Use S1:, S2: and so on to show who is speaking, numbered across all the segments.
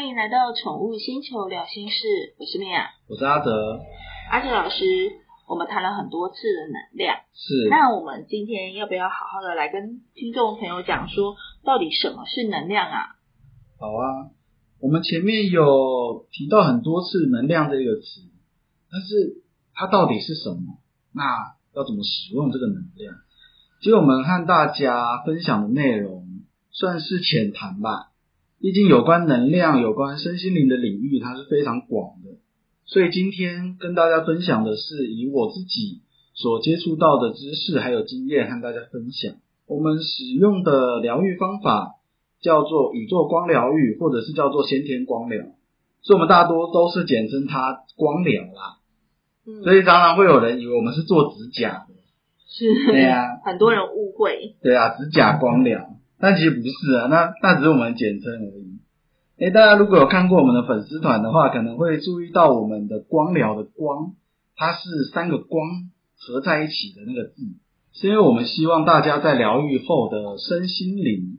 S1: 欢迎来到宠物星球聊心事，我是米娅，
S2: 我是阿德。
S1: 阿哲老师，我们谈了很多次的能量，
S2: 是
S1: 那我们今天要不要好好的来跟听众朋友讲说，到底什么是能量啊？
S2: 好啊。我们前面有提到很多次“能量”这个词，但是它到底是什么？那要怎么使用这个能量？其实我们和大家分享的内容算是浅谈吧。毕竟有关能量、有关身心灵的领域，它是非常广的。所以今天跟大家分享的是以我自己所接触到的知识还有经验和大家分享。我们使用的疗愈方法叫做宇宙光疗愈，或者是叫做先天光疗，所以我们大多都是简称它光疗啦。
S1: 嗯。
S2: 所以常常会有人以为我们是做指甲的，
S1: 是，
S2: 对啊
S1: 很多人误会，
S2: 对啊，指甲光疗，但其实不是啊，那那只是我们简称而已。诶，大家如果有看过我们的粉丝团的话，可能会注意到我们的光疗的光，它是三个光合在一起的那个字，是因为我们希望大家在疗愈后的身心灵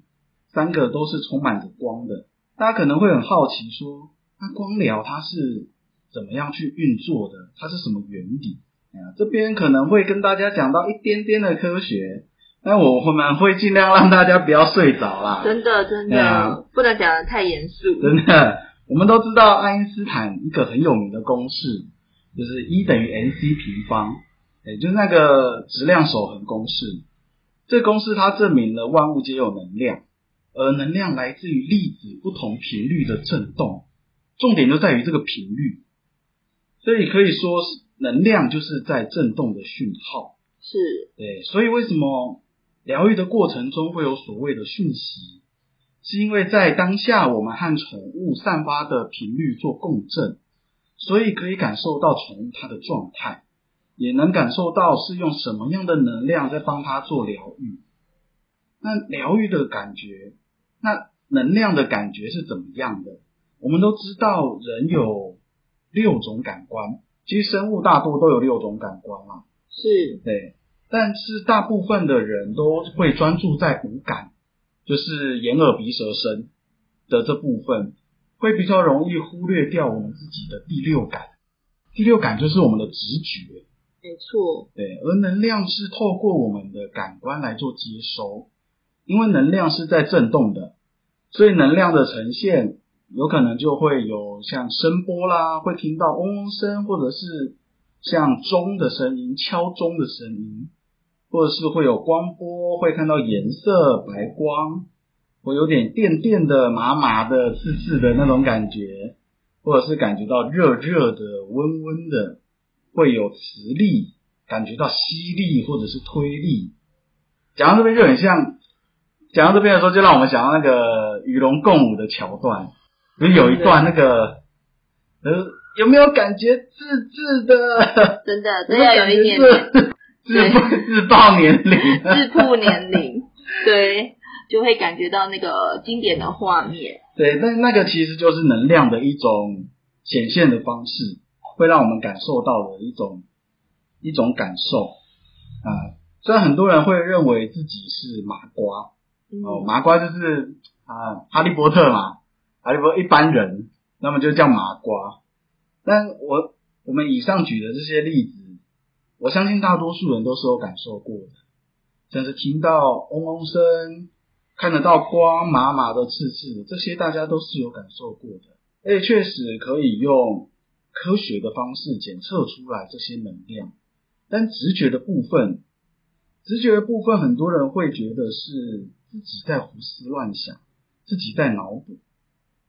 S2: 三个都是充满着光的。大家可能会很好奇说，那光疗它是怎么样去运作的？它是什么原理？啊，这边可能会跟大家讲到一点点的科学，但我我们会尽量让大家不要睡着啦。
S1: 真的真的不能讲的太严肃，
S2: 真的，我们都知道爱因斯坦一个很有名的公式，就是 E 等于 mc 平方，也就是那个质量守恒公式。这公式它证明了万物皆有能量，而能量来自于粒子不同频率的振动，重点就在于这个频率。所以可以说是能量就是在振动的讯号。
S1: 是
S2: 对，所以为什么疗愈的过程中会有所谓的讯息？是因为在当下我们和宠物散发的频率做共振，所以可以感受到宠物它的状态，也能感受到是用什么样的能量在帮它做疗愈。那疗愈的感觉，那能量的感觉是怎么样的？我们都知道人有六种感官，其实生物大多都有六种感官啊。
S1: 是
S2: 对，但是大部分的人都会专注在五感，就是眼、耳、鼻、舌、身的这部分，会比较容易忽略掉我们自己的第六感。第六感就是我们的直觉，
S1: 没错，
S2: 对，而能量是透过我们的感官来做接收，因为能量是在震动的，所以能量的呈现有可能就会有像声波啦，会听到嗡嗡声，或者是像钟的声音、敲钟的声音，或者是会有光波，会看到颜色白光，会有点电电的、麻麻的、刺刺的那种感觉，或者是感觉到热热的、温温的，会有磁力，感觉到吸力或者是推力。讲到这边就很像，讲到这边的时候，就让我们想到那个与龙共舞的桥段，不是有一段那个，呃，有没有感觉自制的？
S1: 真的
S2: 有
S1: 这要有一点
S2: 自自自爆年龄，
S1: 自曝年龄，对，就会感觉到那个经典的画面。
S2: 对，那那个其实就是能量的一种显现的方式，会让我们感受到的一种一种感受啊。虽然很多人会认为自己是麻瓜，
S1: 嗯，
S2: 哦，麻瓜就是啊，哈利波特嘛，哈利波特一般人，那么就叫麻瓜。但我我们以上举的这些例子，我相信大多数人都是有感受过的，像是听到嗡嗡声，看得到光麻麻的、刺刺的，这些大家都是有感受过的，而且确实可以用科学的方式检测出来这些能量。但直觉的部分，直觉的部分，很多人会觉得是自己在胡思乱想，自己在脑补，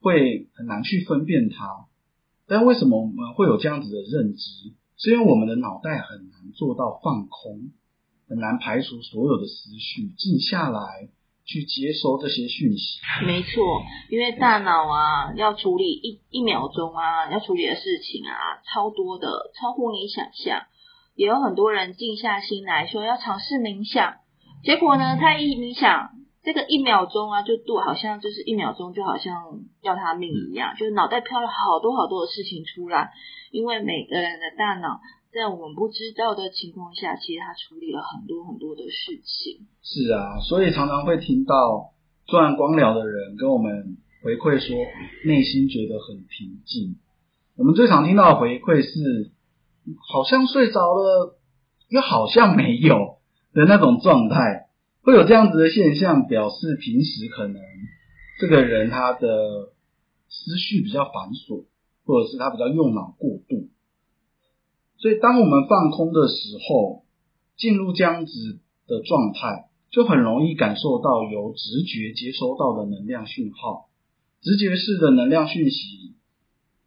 S2: 会很难去分辨它。但为什么我们会有这样子的认知？是因为我们的脑袋很难做到放空，很难排除所有的思绪，静下来去接收这些讯息。
S1: 没错，因为大脑啊要处理一一秒钟啊要处理的事情啊超多的，超乎你想象。也有很多人静下心来说要尝试冥想，结果呢，他一冥想，这个一秒钟啊就度好像就是一秒钟就好像要他命一样，就是脑袋飘了好多好多的事情出来。因为每个人的大脑在我们不知道的情况下，其实他处理了很多很多的事情。
S2: 是啊，所以常常会听到做完光疗的人跟我们回馈说内心觉得很平静。我们最常听到的回馈是好像睡着了，又好像没有的那种状态，会有这样子的现象，表示平时可能这个人他的思绪比较繁琐，或者是他比较用脑过度。所以当我们放空的时候，进入这样子的状态，就很容易感受到由直觉接收到的能量讯号，直觉式的能量讯息，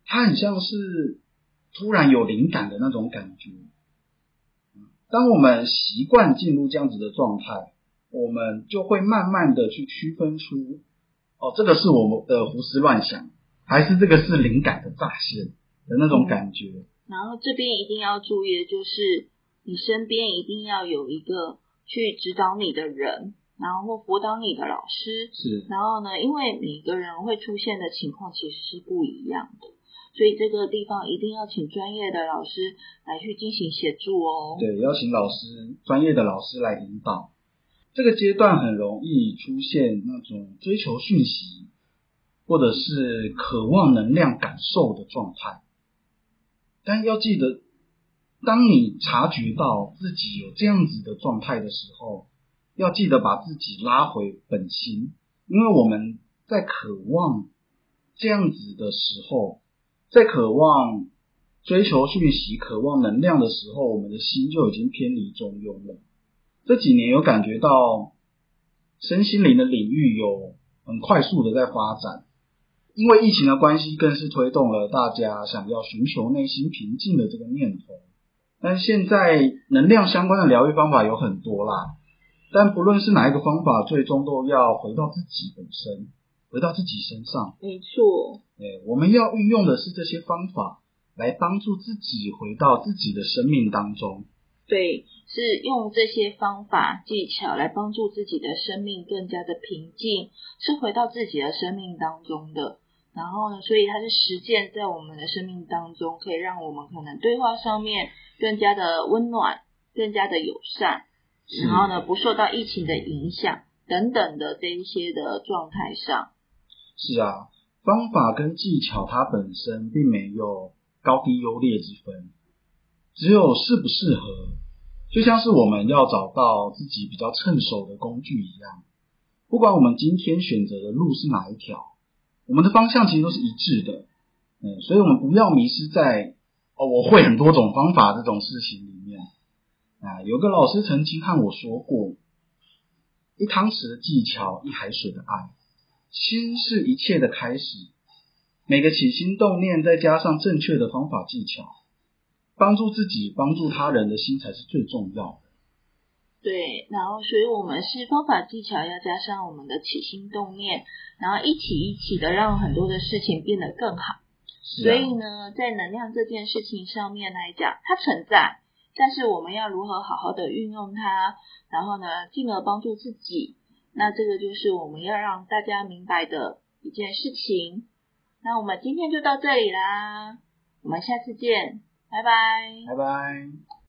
S2: 它很像是突然有灵感的那种感觉。当我们习惯进入这样子的状态，我们就会慢慢的去区分出，哦，这个是我们的胡思乱想，还是这个是灵感的乍现的那种感觉。
S1: 然后这边一定要注意的就是。你身边一定要有一个去指导你的人，然后或辅导你的老师。
S2: 是。
S1: 然后呢，因为每个人会出现的情况其实是不一样的，所以这个地方一定要请专业的老师来去进行协助哦。
S2: 对，邀请老师，专业的老师来引导。这个阶段很容易出现那种追求讯息，或者是渴望能量感受的状态，但要记得。当你察觉到自己有这样子的状态的时候，要记得把自己拉回本心，因为我们在渴望这样子的时候，在渴望追求讯息、渴望能量的时候，我们的心就已经偏离中庸了。这几年有感觉到身心灵的领域有很快速的在发展，因为疫情的关系，更是推动了大家想要寻求内心平静的这个念头。但现在能量相关的疗愈方法有很多啦，但不论是哪一个方法，最终都要回到自己本身，回到自己身上。
S1: 没错，
S2: 哎，我们要运用的是这些方法来帮助自己回到自己的生命当中。
S1: 对，是用这些方法技巧来帮助自己的生命更加的平静，是回到自己的生命当中的。然后呢，所以它是实践在我们的生命当中，可以让我们可能对话上面。更加的温暖，更加的友善，然后呢，不受到疫情的影响等等的这一些的状态上。
S2: 是啊，方法跟技巧它本身并没有高低优劣之分，只有适不适合，就像是我们要找到自己比较趁手的工具一样。不管我们今天选择的路是哪一条，我们的方向其实都是一致的。嗯，所以我们不要迷失在。哦，我会很多种方法，这种事情里面啊，有个老师曾经和我说过：一汤匙的技巧，一海水的爱，心是一切的开始。每个起心动念，再加上正确的方法技巧，帮助自己、帮助他人的心才是最重要的。
S1: 对，然后所以我们是方法技巧，要加上我们的起心动念，然后一起一起的，让很多的事情变得更好。所以呢，在能量这件事情上面来讲，它存在，但是我们要如何好好的运用它，然后呢，进而帮助自己，那这个就是我们要让大家明白的一件事情。那我们今天就到这里啦，我们下次见，拜拜，
S2: 拜拜。